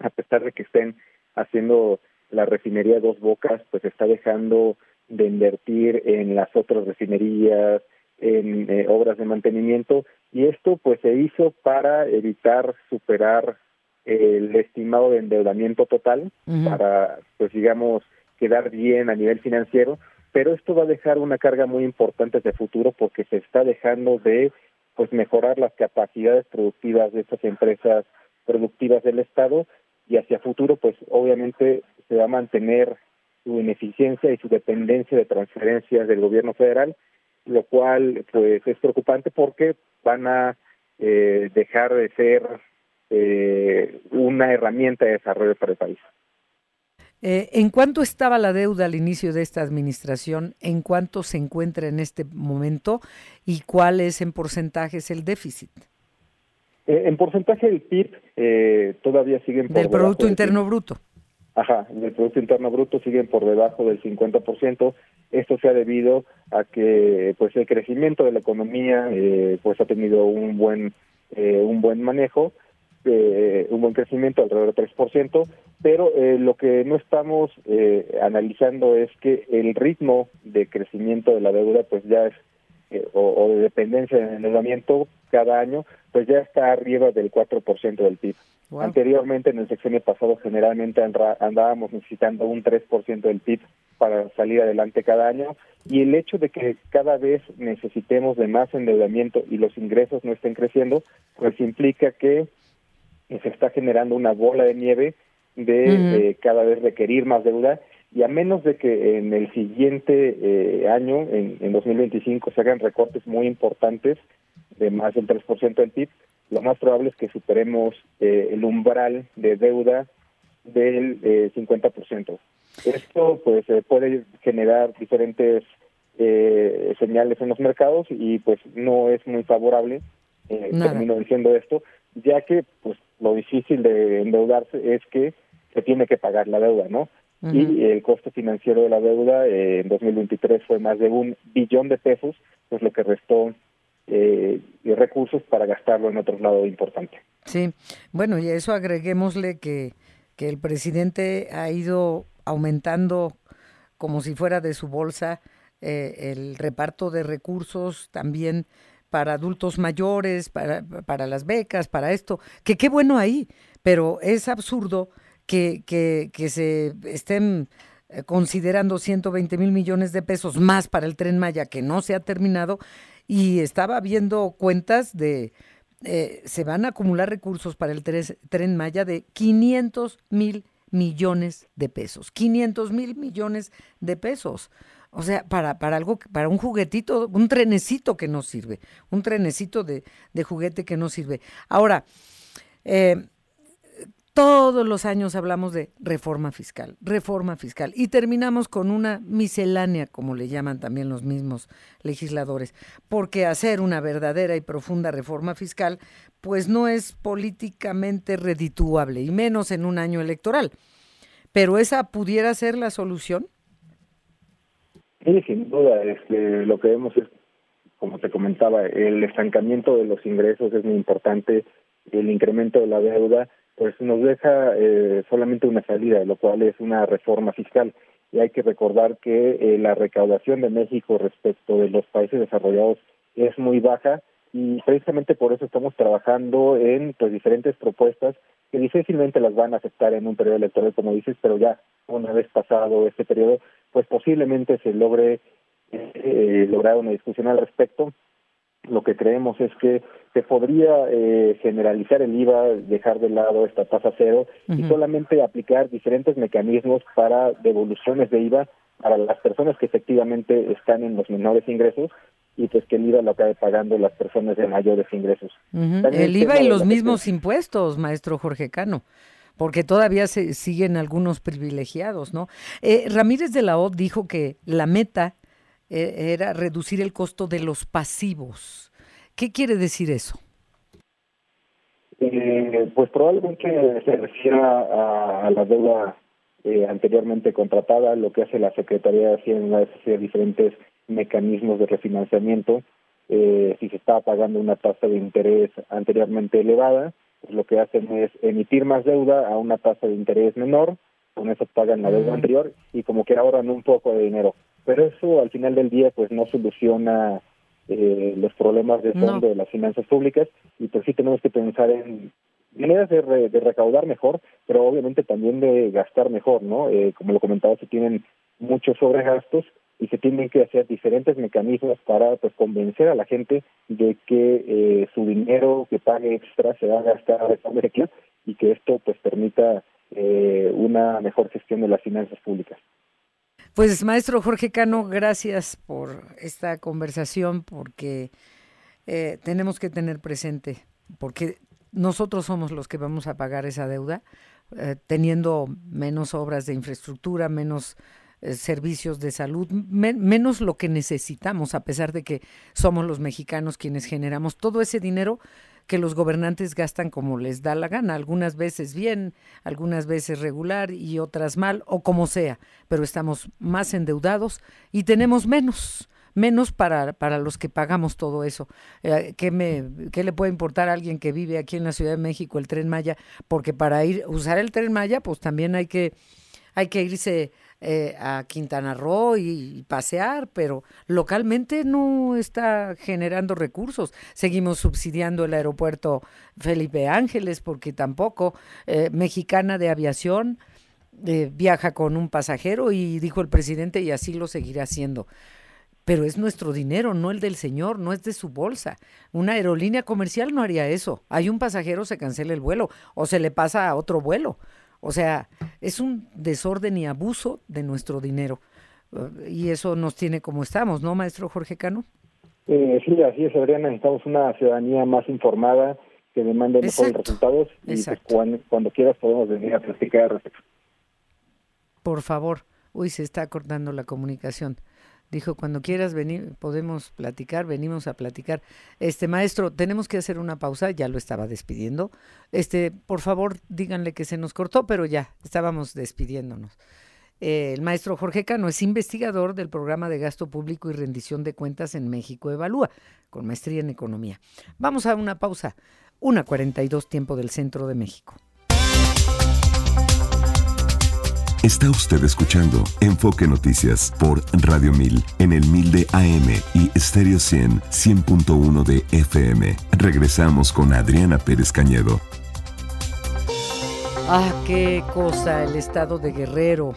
[SPEAKER 11] a pesar de que estén haciendo la refinería Dos Bocas, pues está dejando de invertir en las otras refinerías, en eh, obras de mantenimiento y esto pues se hizo para evitar superar el estimado de endeudamiento total uh -huh. para pues digamos quedar bien a nivel financiero pero esto va a dejar una carga muy importante de futuro porque se está dejando de pues mejorar las capacidades productivas de estas empresas productivas del estado y hacia futuro pues obviamente se va a mantener su ineficiencia y su dependencia de transferencias del gobierno federal lo cual pues es preocupante porque van a eh, dejar de ser eh, una herramienta de desarrollo para el país.
[SPEAKER 2] Eh, ¿En cuánto estaba la deuda al inicio de esta administración? ¿En cuánto se encuentra en este momento? ¿Y cuál es en porcentajes el déficit?
[SPEAKER 11] Eh, en porcentaje del PIB eh, todavía siguen por
[SPEAKER 2] Del Producto Interno PIB. Bruto.
[SPEAKER 11] Ajá, del Producto Interno Bruto siguen por debajo del 50%. Esto se ha debido a que pues el crecimiento de la economía eh, pues ha tenido un buen eh, un buen manejo, eh, un buen crecimiento alrededor del 3%, pero eh, lo que no estamos eh, analizando es que el ritmo de crecimiento de la deuda pues ya es eh, o, de dependencia del endeudamiento cada año pues ya está arriba del 4% del PIB. Wow. Anteriormente, en el sexenio pasado, generalmente andábamos necesitando un 3% del PIB para salir adelante cada año y el hecho de que cada vez necesitemos de más endeudamiento y los ingresos no estén creciendo, pues implica que se está generando una bola de nieve de uh -huh. eh, cada vez requerir más deuda y a menos de que en el siguiente eh, año, en, en 2025, se hagan recortes muy importantes de más del 3% del PIB, lo más probable es que superemos eh, el umbral de deuda del eh, 50%. Esto pues eh, puede generar diferentes eh, señales en los mercados y pues no es muy favorable, eh, termino diciendo esto, ya que pues lo difícil de endeudarse es que se tiene que pagar la deuda, ¿no? Uh -huh. Y el costo financiero de la deuda eh, en 2023 fue más de un billón de pesos, pues lo que restó eh, recursos para gastarlo en otro lado importante.
[SPEAKER 2] Sí, bueno, y a eso agreguémosle que, que el presidente ha ido aumentando como si fuera de su bolsa eh, el reparto de recursos también para adultos mayores, para, para las becas, para esto, que qué bueno ahí, pero es absurdo que, que, que se estén eh, considerando 120 mil millones de pesos más para el tren Maya que no se ha terminado y estaba viendo cuentas de, eh, se van a acumular recursos para el tren Maya de 500 mil millones de pesos, 500 mil millones de pesos. O sea, para, para algo, para un juguetito, un trenecito que no sirve, un trenecito de, de juguete que no sirve. Ahora, eh, todos los años hablamos de reforma fiscal, reforma fiscal, y terminamos con una miscelánea, como le llaman también los mismos legisladores, porque hacer una verdadera y profunda reforma fiscal, pues no es políticamente redituable, y menos en un año electoral. Pero esa pudiera ser la solución.
[SPEAKER 11] Sí, sin duda, este, lo que vemos es, como te comentaba, el estancamiento de los ingresos es muy importante, el incremento de la deuda, pues nos deja eh, solamente una salida, lo cual es una reforma fiscal. Y hay que recordar que eh, la recaudación de México respecto de los países desarrollados es muy baja y precisamente por eso estamos trabajando en pues diferentes propuestas que difícilmente las van a aceptar en un periodo electoral, como dices, pero ya una vez pasado este periodo, pues posiblemente se logre eh, lograr una discusión al respecto. Lo que creemos es que se podría eh, generalizar el IVA, dejar de lado esta tasa cero y solamente aplicar diferentes mecanismos para devoluciones de IVA para las personas que efectivamente están en los menores ingresos y pues que el IVA lo acabe pagando las personas de mayores ingresos.
[SPEAKER 2] El IVA y los mismos impuestos, maestro Jorge Cano porque todavía se siguen algunos privilegiados, ¿no? Eh, Ramírez de la O dijo que la meta eh, era reducir el costo de los pasivos. ¿Qué quiere decir eso?
[SPEAKER 11] Eh, pues probablemente se refiera a, la deuda eh, anteriormente contratada, lo que hace la Secretaría de Hacienda es hacer diferentes mecanismos de refinanciamiento. si se estaba pagando una tasa de interés anteriormente elevada, pues lo que hacen es emitir más deuda a una tasa de interés menor, con eso pagan la deuda mm. anterior y como que ahorran un poco de dinero pero eso al final del día pues no soluciona eh, los problemas de fondo de las finanzas públicas y pues sí tenemos que pensar en maneras de, de recaudar mejor, pero obviamente también de gastar mejor, ¿no? Eh, como lo comentaba, se tienen muchos sobregastos y se tienen que hacer diferentes mecanismos para pues convencer a la gente de que eh, su dinero que pague extra se va a gastar de forma y que esto pues permita eh, una mejor gestión de las finanzas públicas.
[SPEAKER 2] Pues maestro Jorge Cano, gracias por esta conversación porque eh, tenemos que tener presente, porque nosotros somos los que vamos a pagar esa deuda, eh, teniendo menos obras de infraestructura, menos eh, servicios de salud, menos lo que necesitamos, a pesar de que somos los mexicanos quienes generamos todo ese dinero que los gobernantes gastan como les da la gana, algunas veces bien, algunas veces regular y otras mal, o como sea, pero estamos más endeudados y tenemos menos menos para, para los que pagamos todo eso. Eh, ¿qué, me, ¿Qué le puede importar a alguien que vive aquí en la Ciudad de México el tren Maya? Porque para ir usar el tren Maya, pues también hay que, hay que irse eh, a Quintana Roo y, pasear, pero localmente no está generando recursos. Seguimos subsidiando el aeropuerto Felipe Ángeles porque tampoco eh, Mexicana de Aviación eh, viaja con un pasajero y dijo el presidente y así lo seguirá haciendo. Pero es nuestro dinero, no el del señor, no es de su bolsa. Una aerolínea comercial no haría eso. Hay un pasajero, se cancela el vuelo o se le pasa a otro vuelo. O sea, es un desorden y abuso de nuestro dinero. Uh, y eso nos tiene como estamos, ¿no, maestro Jorge Cano?
[SPEAKER 11] Eh, sí, así es, Adriana. Necesitamos una ciudadanía más informada que demande mejores resultados. Y pues, cuando, cuando, quieras podemos venir a platicar al respecto.
[SPEAKER 2] Por favor. Uy, se está cortando la comunicación. Dijo, cuando quieras venir, podemos platicar, venimos a platicar. Este maestro, tenemos que hacer una pausa, ya lo estaba despidiendo. Este, por favor, díganle que se nos cortó, pero ya, estábamos despidiéndonos. Eh, el maestro Jorge Cano es investigador del programa de gasto público y rendición de cuentas en México Evalúa, con maestría en economía. Vamos a una pausa, una 42 tiempo del centro de México.
[SPEAKER 1] Está usted escuchando Enfoque Noticias por Radio 1000 en el 1000 de AM y Stereo 100 100.1 de FM. Regresamos con Adriana Pérez Cañedo.
[SPEAKER 2] Ah, qué cosa el estado de Guerrero.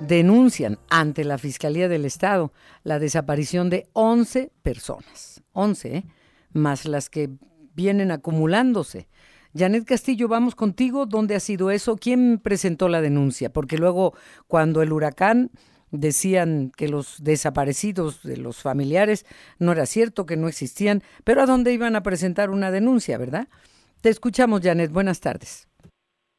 [SPEAKER 2] Denuncian ante la Fiscalía del Estado la desaparición de 11 personas. 11, ¿eh? más las que vienen acumulándose. Janet Castillo, vamos contigo. ¿Dónde ha sido eso? ¿Quién presentó la denuncia? Porque luego, cuando el huracán decían que los desaparecidos de los familiares no era cierto, que no existían, pero ¿a dónde iban a presentar una denuncia, verdad? Te escuchamos, Janet. Buenas tardes.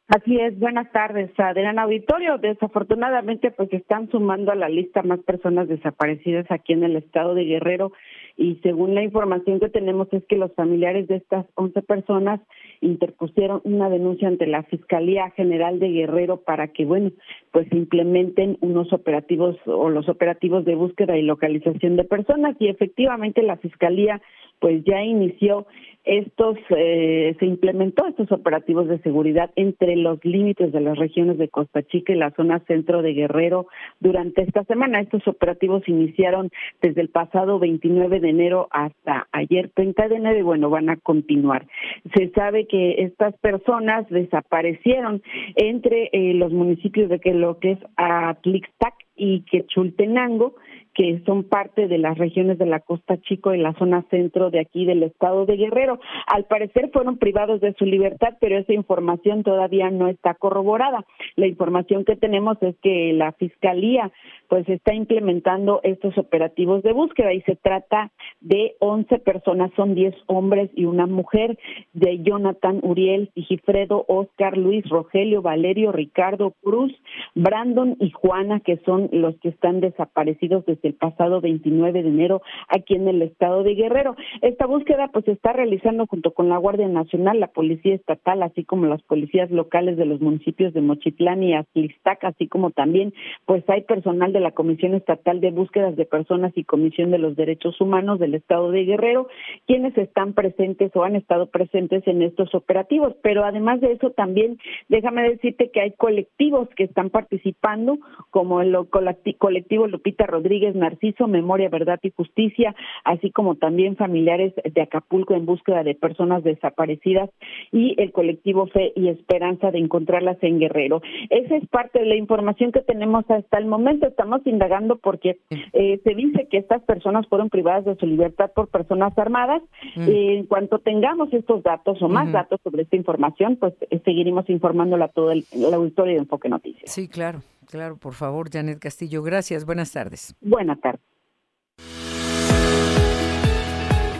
[SPEAKER 12] Así es, buenas tardes, Adriana Auditorio. Desafortunadamente, pues están sumando a la lista más personas desaparecidas aquí en el estado de Guerrero y según la información que tenemos es que los familiares de estas 11 personas interpusieron una denuncia ante la Fiscalía General de Guerrero para que, bueno, pues implementen unos operativos o los operativos de búsqueda y localización de personas. Y efectivamente la Fiscalía pues ya inició estos, eh, se implementó estos operativos de seguridad entre los límites de las regiones de Costa Chica y la zona centro de Guerrero durante esta semana. Estos operativos iniciaron desde el pasado 29 de enero hasta ayer 30 de enero y bueno, van a continuar. Se sabe que estas personas desaparecieron entre eh, los municipios de que lo Atlixtac y Quechultenango que son parte de las regiones de la Costa Chico y la zona centro de aquí del estado de Guerrero. Al parecer fueron privados de su libertad, pero esa información todavía no está corroborada. La información que tenemos es que la Fiscalía pues está implementando estos operativos de búsqueda y se trata de 11 personas, son 10 hombres y una mujer, de Jonathan Uriel, Sigifredo, Oscar, Luis, Rogelio, Valerio, Ricardo, Cruz, Brandon y Juana, que son los que están desaparecidos desde el pasado 29 de enero aquí en el estado de Guerrero. Esta búsqueda pues se está realizando junto con la Guardia Nacional, la Policía Estatal, así como las policías locales de los municipios de Mochitlán y Atlistac, así como también pues hay personal de la Comisión Estatal de Búsquedas de Personas y Comisión de los Derechos Humanos del Estado de Guerrero, quienes están presentes o han estado presentes en estos operativos. Pero además de eso, también déjame decirte que hay colectivos que están participando, como el colectivo Lupita Rodríguez Narciso, Memoria, Verdad y Justicia, así como también familiares de Acapulco en búsqueda de personas desaparecidas y el colectivo Fe y Esperanza de encontrarlas en Guerrero. Esa es parte de la información que tenemos hasta el momento. Estamos indagando porque eh, se dice que estas personas fueron privadas de su libertad por personas armadas. Mm. en cuanto tengamos estos datos o más datos sobre esta información, pues eh, seguiremos informándola a todo el, auditorio de Enfoque Noticias.
[SPEAKER 2] Sí, claro, claro, por favor, Janet Castillo. Gracias, buenas tardes.
[SPEAKER 12] Buenas tardes.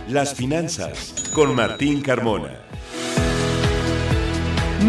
[SPEAKER 1] Las finanzas con Martín Carmona.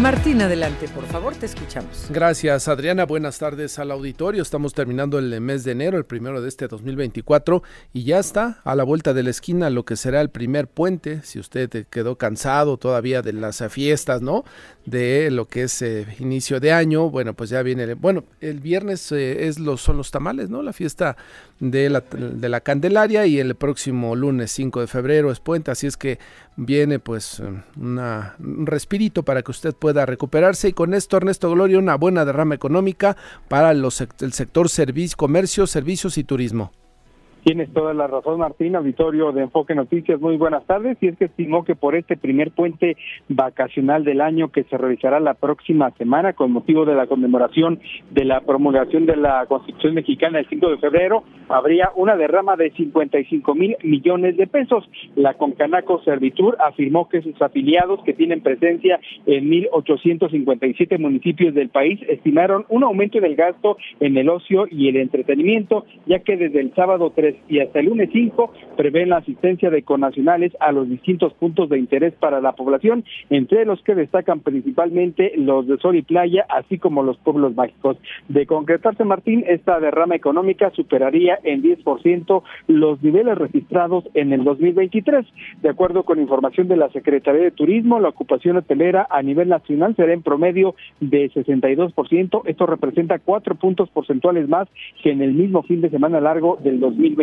[SPEAKER 2] Martín, adelante, por favor, te escuchamos.
[SPEAKER 13] Gracias, Adriana. Buenas tardes al auditorio. Estamos terminando el mes de enero, el primero de este 2024, y ya está a la vuelta de la esquina lo que será el primer puente. Si usted quedó cansado todavía de las fiestas, ¿no? De lo que es eh, inicio de año, bueno, pues ya viene. Bueno, el viernes eh, es los, son los tamales, ¿no? La fiesta de la, de la Candelaria y el próximo lunes 5 de febrero es puente, así es que viene pues una, un respirito para que usted pueda recuperarse y con esto Ernesto Gloria una buena derrama económica para los, el sector servicio, comercio, servicios y turismo.
[SPEAKER 14] Tienes toda la razón, Martín. Auditorio de Enfoque Noticias, muy buenas tardes. Y es que estimó que por este primer puente vacacional del año que se realizará la próxima semana con motivo de la conmemoración de la promulgación de la Constitución mexicana el 5 de febrero, habría una derrama de 55 mil millones de pesos. La Concanaco Servitur afirmó que sus afiliados, que tienen presencia en 1.857 municipios del país, estimaron un aumento del gasto en el ocio y el entretenimiento, ya que desde el sábado 3 y hasta el lunes 5 prevén la asistencia de conacionales a los distintos puntos de interés para la población, entre los que destacan principalmente los de sol y playa, así como los pueblos mágicos. De concretarse, Martín, esta derrama económica superaría en 10% los niveles registrados en el 2023. De acuerdo con información de la Secretaría de Turismo, la ocupación hotelera a nivel nacional será en promedio de 62%. Esto representa cuatro puntos porcentuales más que en el mismo fin de semana largo del 2023.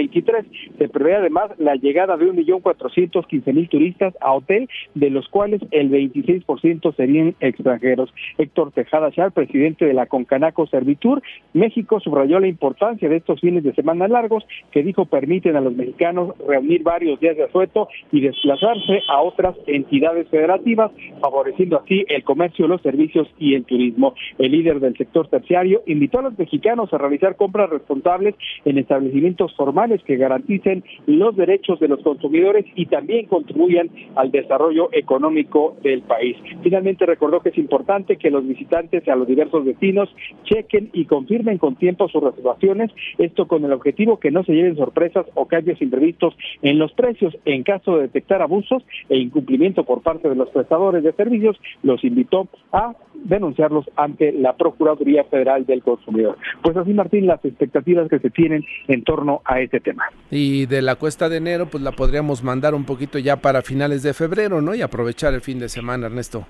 [SPEAKER 14] Se prevé además la llegada de 1.415.000 turistas a hotel, de los cuales el 26% serían extranjeros. Héctor Tejada Char, presidente de la Concanaco Servitur, México subrayó la importancia de estos fines de semana largos que dijo permiten a los mexicanos reunir varios días de asueto y desplazarse a otras entidades federativas, favoreciendo así el comercio, los servicios y el turismo. El líder del sector terciario invitó a los mexicanos a realizar compras responsables en establecimientos formales que garanticen los derechos de los consumidores y también contribuyan al desarrollo económico del país. Finalmente recordó que es importante que los visitantes a los diversos destinos chequen y confirmen con tiempo sus reservaciones, esto con el objetivo que no se lleven sorpresas o cambios imprevistos en los precios. En caso de detectar abusos e incumplimiento por parte de los prestadores de servicios, los invitó a denunciarlos ante la Procuraduría Federal del Consumidor. Pues así, Martín, las expectativas que se tienen en torno a este tema.
[SPEAKER 13] Y de la cuesta de enero, pues la podríamos mandar un poquito ya para finales de febrero, ¿no? Y aprovechar el fin de semana, Ernesto.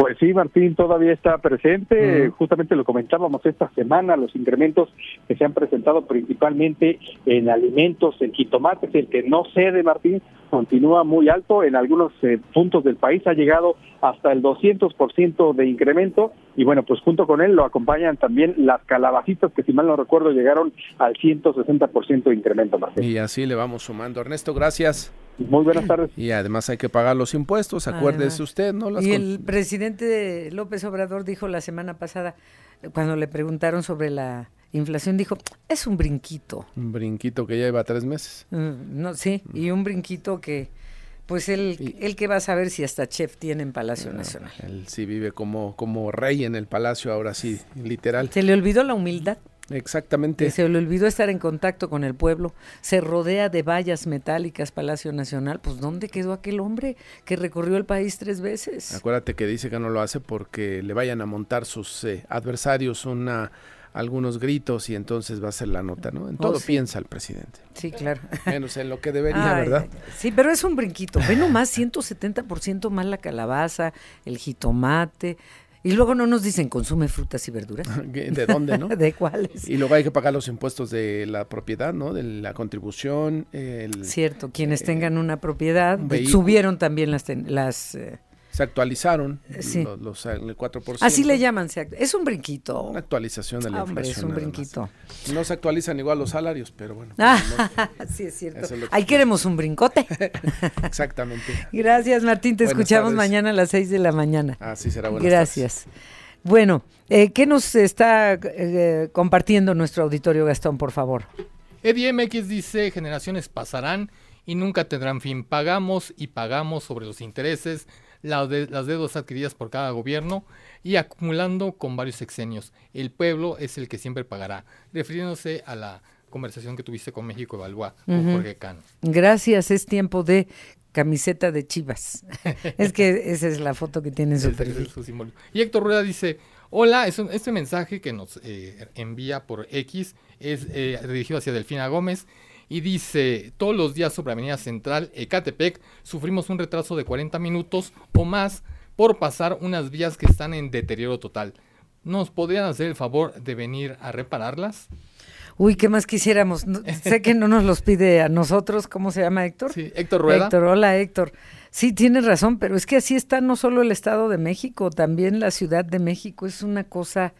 [SPEAKER 14] Pues sí, Martín todavía está presente. Justamente lo comentábamos esta semana, los incrementos que se han presentado principalmente en alimentos, en jitomates, el que no cede, Martín, continúa muy alto. En algunos eh, puntos del país ha llegado hasta el 200% de incremento. Y bueno, pues junto con él lo acompañan también las calabacitas, que si mal no recuerdo llegaron al 160% de incremento, Martín.
[SPEAKER 13] Y así le vamos sumando. Ernesto, gracias.
[SPEAKER 14] Muy buenas tardes.
[SPEAKER 13] Y además hay que pagar los impuestos, acuérdese usted, ¿no?
[SPEAKER 2] y el presidente López Obrador dijo la semana pasada, cuando le preguntaron sobre la inflación, dijo, es un brinquito.
[SPEAKER 13] Un brinquito que ya lleva tres meses.
[SPEAKER 2] Mm, no, sí, y un brinquito que, pues él, él que va a saber si hasta chef tiene en Palacio Nacional.
[SPEAKER 13] Él sí vive como, como rey en el palacio, ahora sí, literal.
[SPEAKER 2] Se le olvidó la humildad.
[SPEAKER 13] Exactamente.
[SPEAKER 2] se le olvidó estar en contacto con el pueblo. Se rodea de vallas metálicas Palacio Nacional. Pues ¿dónde quedó aquel hombre que recorrió el país tres veces?
[SPEAKER 13] Acuérdate que dice que no lo hace porque le vayan a montar sus eh, adversarios una algunos gritos y entonces va a ser la nota, ¿no? En todo oh, piensa el presidente.
[SPEAKER 2] Sí, claro.
[SPEAKER 13] Menos en lo que debería, ¿verdad?
[SPEAKER 2] Sí, pero es un brinquito. Ve nomás 170% más la calabaza, el jitomate, y luego no nos dicen consume frutas y verduras. <laughs>
[SPEAKER 13] ¿De dónde, no? <laughs>
[SPEAKER 2] ¿De cuáles?
[SPEAKER 13] Y luego hay que pagar los impuestos de la propiedad, ¿no? De la contribución. El,
[SPEAKER 2] Cierto, quienes eh, tengan una propiedad. subieron también las, las eh,
[SPEAKER 13] se actualizaron
[SPEAKER 2] sí.
[SPEAKER 13] los, el 4%.
[SPEAKER 2] Así le llaman, es un brinquito.
[SPEAKER 13] Una actualización de la
[SPEAKER 2] Hombre,
[SPEAKER 13] inflación.
[SPEAKER 2] es un brinquito.
[SPEAKER 13] No se actualizan igual los salarios, pero bueno. <laughs>
[SPEAKER 2] sí, es cierto. Ahí queremos un brincote. <laughs>
[SPEAKER 13] Exactamente.
[SPEAKER 2] Gracias, Martín. Te escuchamos mañana a las 6 de la mañana.
[SPEAKER 13] Así será.
[SPEAKER 2] Buenas Gracias. Bueno, eh, ¿qué nos está eh, compartiendo nuestro auditorio, Gastón, por favor?
[SPEAKER 9] Eddie MX dice, generaciones pasarán y nunca tendrán fin. Pagamos y pagamos sobre los intereses las, de, las deudas adquiridas por cada gobierno y acumulando con varios sexenios. El pueblo es el que siempre pagará, refiriéndose a la conversación que tuviste con México Evalúa, con Jorge Cano.
[SPEAKER 2] Gracias, es tiempo de camiseta de Chivas. <laughs> es que esa es la foto que tiene en su perfil.
[SPEAKER 9] y Héctor Rueda dice, hola, es este mensaje que nos eh, envía por X es eh, dirigido hacia Delfina Gómez y dice, todos los días sobre Avenida Central, Ecatepec, sufrimos un retraso de 40 minutos o más por pasar unas vías que están en deterioro total. ¿Nos podrían hacer el favor de venir a repararlas?
[SPEAKER 2] Uy, ¿qué más quisiéramos? sé que no nos los pide a nosotros, ¿cómo se llama Héctor?
[SPEAKER 9] Sí, Héctor Rueda.
[SPEAKER 2] Héctor, hola Héctor. Sí, tienes razón, pero es que así está no solo el Estado de México, también la Ciudad de México. Es una cosa...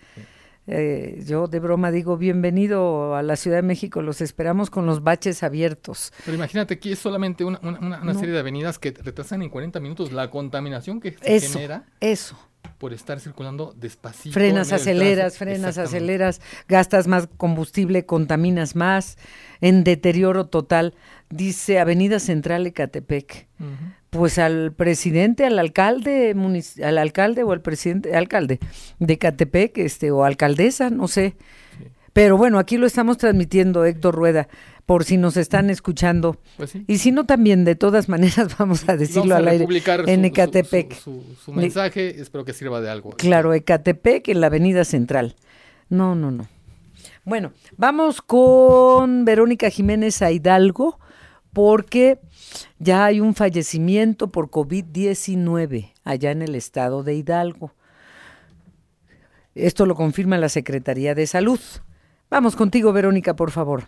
[SPEAKER 2] Eh, yo de broma digo, bienvenido a la Ciudad de México, los esperamos con los baches abiertos.
[SPEAKER 9] Pero imagínate que es solamente una, serie de avenidas que retrasan en 40 minutos la contaminación que
[SPEAKER 2] se
[SPEAKER 9] genera.
[SPEAKER 2] Eso.
[SPEAKER 9] Por estar circulando despacito.
[SPEAKER 2] Frenas, aceleras, frenas, aceleras, gastas más combustible, contaminas más, en deterioro total. Dice Avenida Central Ecatepec pues al presidente, al alcalde, al alcalde o al presidente, alcalde de Catepec, este, o alcaldesa, no sé. Pero bueno, aquí lo estamos transmitiendo, Héctor Rueda, por si nos están escuchando. Pues y si no, también, de todas maneras, <laughs> vamos a decirlo al aire. En Ecatepec.
[SPEAKER 9] Su, mensaje, espero que sirva de algo.
[SPEAKER 2] Claro, Ecatepec, en la Avenida Central. No, no, no. Bueno, vamos con Verónica Jiménez a Hidalgo, porque ya hay un fallecimiento por COVID-19 allá en el estado de Hidalgo. Esto lo confirma la Secretaría de Salud. Vamos contigo, Verónica, por favor.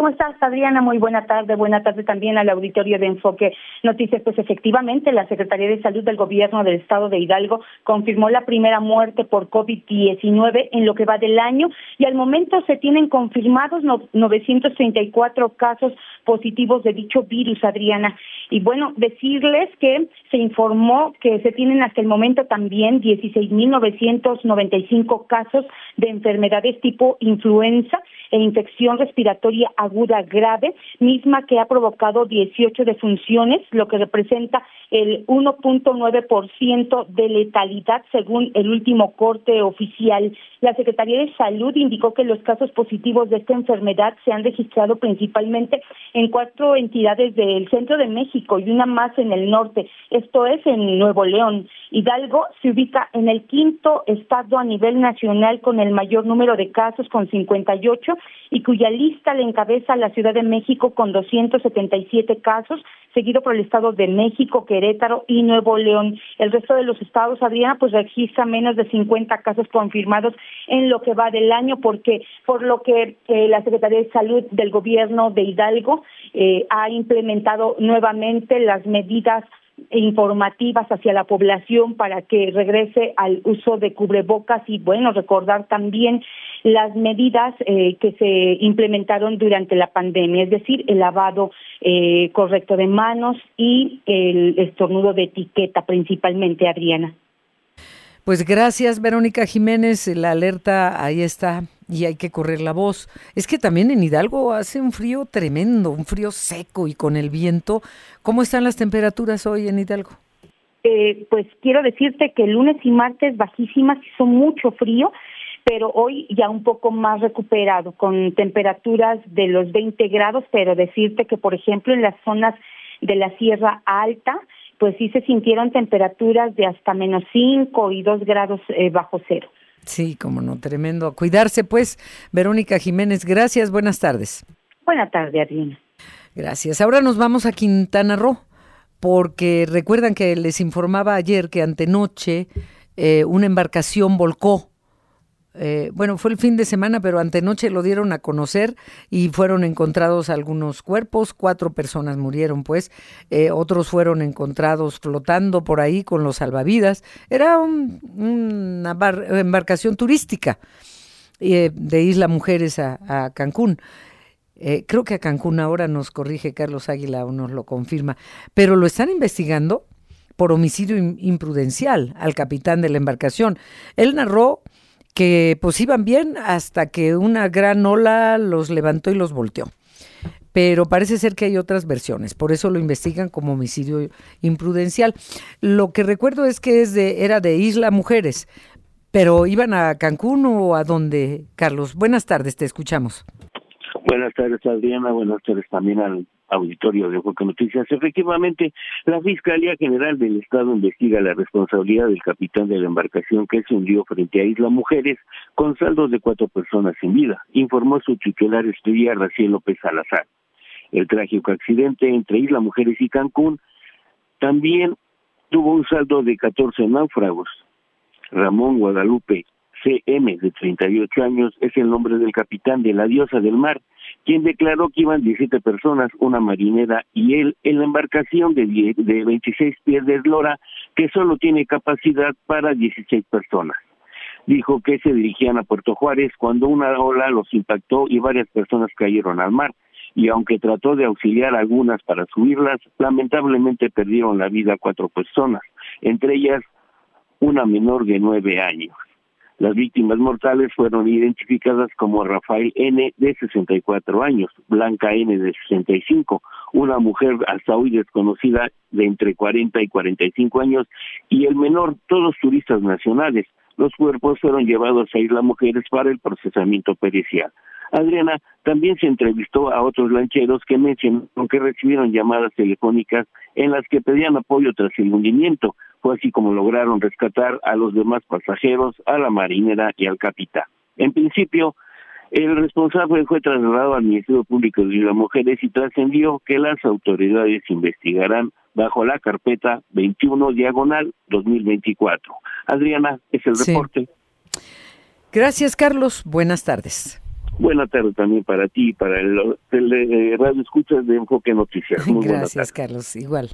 [SPEAKER 15] ¿Cómo estás, Adriana? Muy buena tarde. Buena tarde también al auditorio de Enfoque Noticias. Pues efectivamente, la Secretaría de Salud del Gobierno del Estado de Hidalgo confirmó la primera muerte por COVID-19 en lo que va del año y al momento se tienen confirmados 934 casos positivos de dicho virus, Adriana. Y bueno, decirles que se informó que se tienen hasta el momento también 16.995 casos de enfermedades tipo influenza e infección respiratoria aguda grave, misma que ha provocado 18 defunciones, lo que representa el 1.9% de letalidad según el último corte oficial. La Secretaría de Salud indicó que los casos positivos de esta enfermedad se han registrado principalmente en cuatro entidades del centro de México y una más en el norte, esto es en Nuevo León. Hidalgo se ubica en el quinto estado a nivel nacional con el mayor número de casos, con 58, y cuya lista le encabeza la Ciudad de México con 277 casos, seguido por el Estado de México, Querétaro y Nuevo León. El resto de los estados, Adriana, pues registra menos de 50 casos confirmados en lo que va del año, porque por lo que eh, la Secretaría de Salud del Gobierno de Hidalgo eh, ha implementado nuevamente las medidas informativas hacia la población para que regrese al uso de cubrebocas y bueno recordar también las medidas eh, que se implementaron durante la pandemia, es decir, el lavado eh, correcto de manos y el estornudo de etiqueta principalmente, Adriana.
[SPEAKER 2] Pues gracias, Verónica Jiménez. La alerta ahí está y hay que correr la voz. Es que también en Hidalgo hace un frío tremendo, un frío seco y con el viento. ¿Cómo están las temperaturas hoy en Hidalgo?
[SPEAKER 15] Eh, pues quiero decirte que el lunes y martes bajísimas, hizo mucho frío, pero hoy ya un poco más recuperado, con temperaturas de los 20 grados, pero decirte que, por ejemplo, en las zonas de la Sierra Alta, pues sí se sintieron temperaturas de hasta menos 5 y 2 grados eh, bajo cero.
[SPEAKER 2] Sí, como no, tremendo. A cuidarse, pues. Verónica Jiménez, gracias, buenas tardes.
[SPEAKER 15] Buenas tardes, Adriana.
[SPEAKER 2] Gracias. Ahora nos vamos a Quintana Roo, porque recuerdan que les informaba ayer que antenoche eh, una embarcación volcó eh, bueno, fue el fin de semana, pero antenoche lo dieron a conocer y fueron encontrados algunos cuerpos, cuatro personas murieron, pues, eh, otros fueron encontrados flotando por ahí con los salvavidas. Era una embarcación turística eh, de Isla Mujeres a, Cancún. creo que a Cancún ahora nos corrige Carlos Águila o nos lo confirma, pero lo están investigando por homicidio imprudencial al capitán de la embarcación. Él narró que pues iban bien hasta que una gran ola los levantó y los volteó. Pero parece ser que hay otras versiones, por eso lo investigan como homicidio imprudencial. Lo que recuerdo es que es de, era de Isla Mujeres, pero iban a Cancún o a dónde, Carlos. Buenas tardes, te escuchamos.
[SPEAKER 16] Buenas tardes, Adriana. Buenas tardes también al auditorio de Foco Noticias. Efectivamente, la Fiscalía General del Estado investiga la responsabilidad del capitán de la embarcación que se hundió frente a Isla Mujeres con saldos de cuatro personas sin vida, informó su titular estudiar Raciel López Salazar. El trágico accidente entre Isla Mujeres y Cancún también tuvo un saldo de 14 náufragos. Ramón Guadalupe CM, de 38 años, es el nombre del capitán de la diosa del mar, quien declaró que iban 17 personas, una marinera y él, en la embarcación de, de 26 pies de eslora, que solo tiene capacidad para 16 personas. Dijo que se dirigían a Puerto Juárez cuando una ola los impactó y varias personas cayeron al mar y aunque trató de auxiliar a algunas para subirlas, lamentablemente perdieron la vida cuatro personas, entre ellas una menor de nueve años. Las víctimas mortales fueron identificadas como Rafael N. de 64 años, Blanca N. de 65, una mujer hasta hoy desconocida de entre 40 y 45 años, y el menor, todos turistas nacionales. Los cuerpos fueron llevados a Isla Mujeres para el procesamiento pericial. Adriana también se entrevistó a otros lancheros que mencionaron que recibieron llamadas telefónicas en las que pedían apoyo tras el hundimiento. Fue así como lograron rescatar a los demás pasajeros, a la marinera y al capitán. En principio, el responsable fue trasladado al Ministerio Público de las Mujeres y trascendió que las autoridades investigarán bajo la carpeta 21 diagonal 2024. Adriana, es el reporte.
[SPEAKER 2] Gracias, Carlos. Buenas tardes.
[SPEAKER 16] Buenas tardes también para ti y para el, eh, Radio Escuchas de Enfoque Noticias. <laughs>
[SPEAKER 2] Muy Gracias, Carlos. Igual.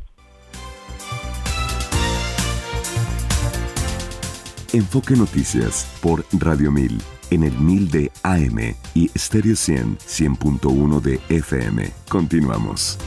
[SPEAKER 1] Enfoque Noticias por Radio 1000 en el 1000 de AM y Stereo 100 100.1 de FM. Continuamos.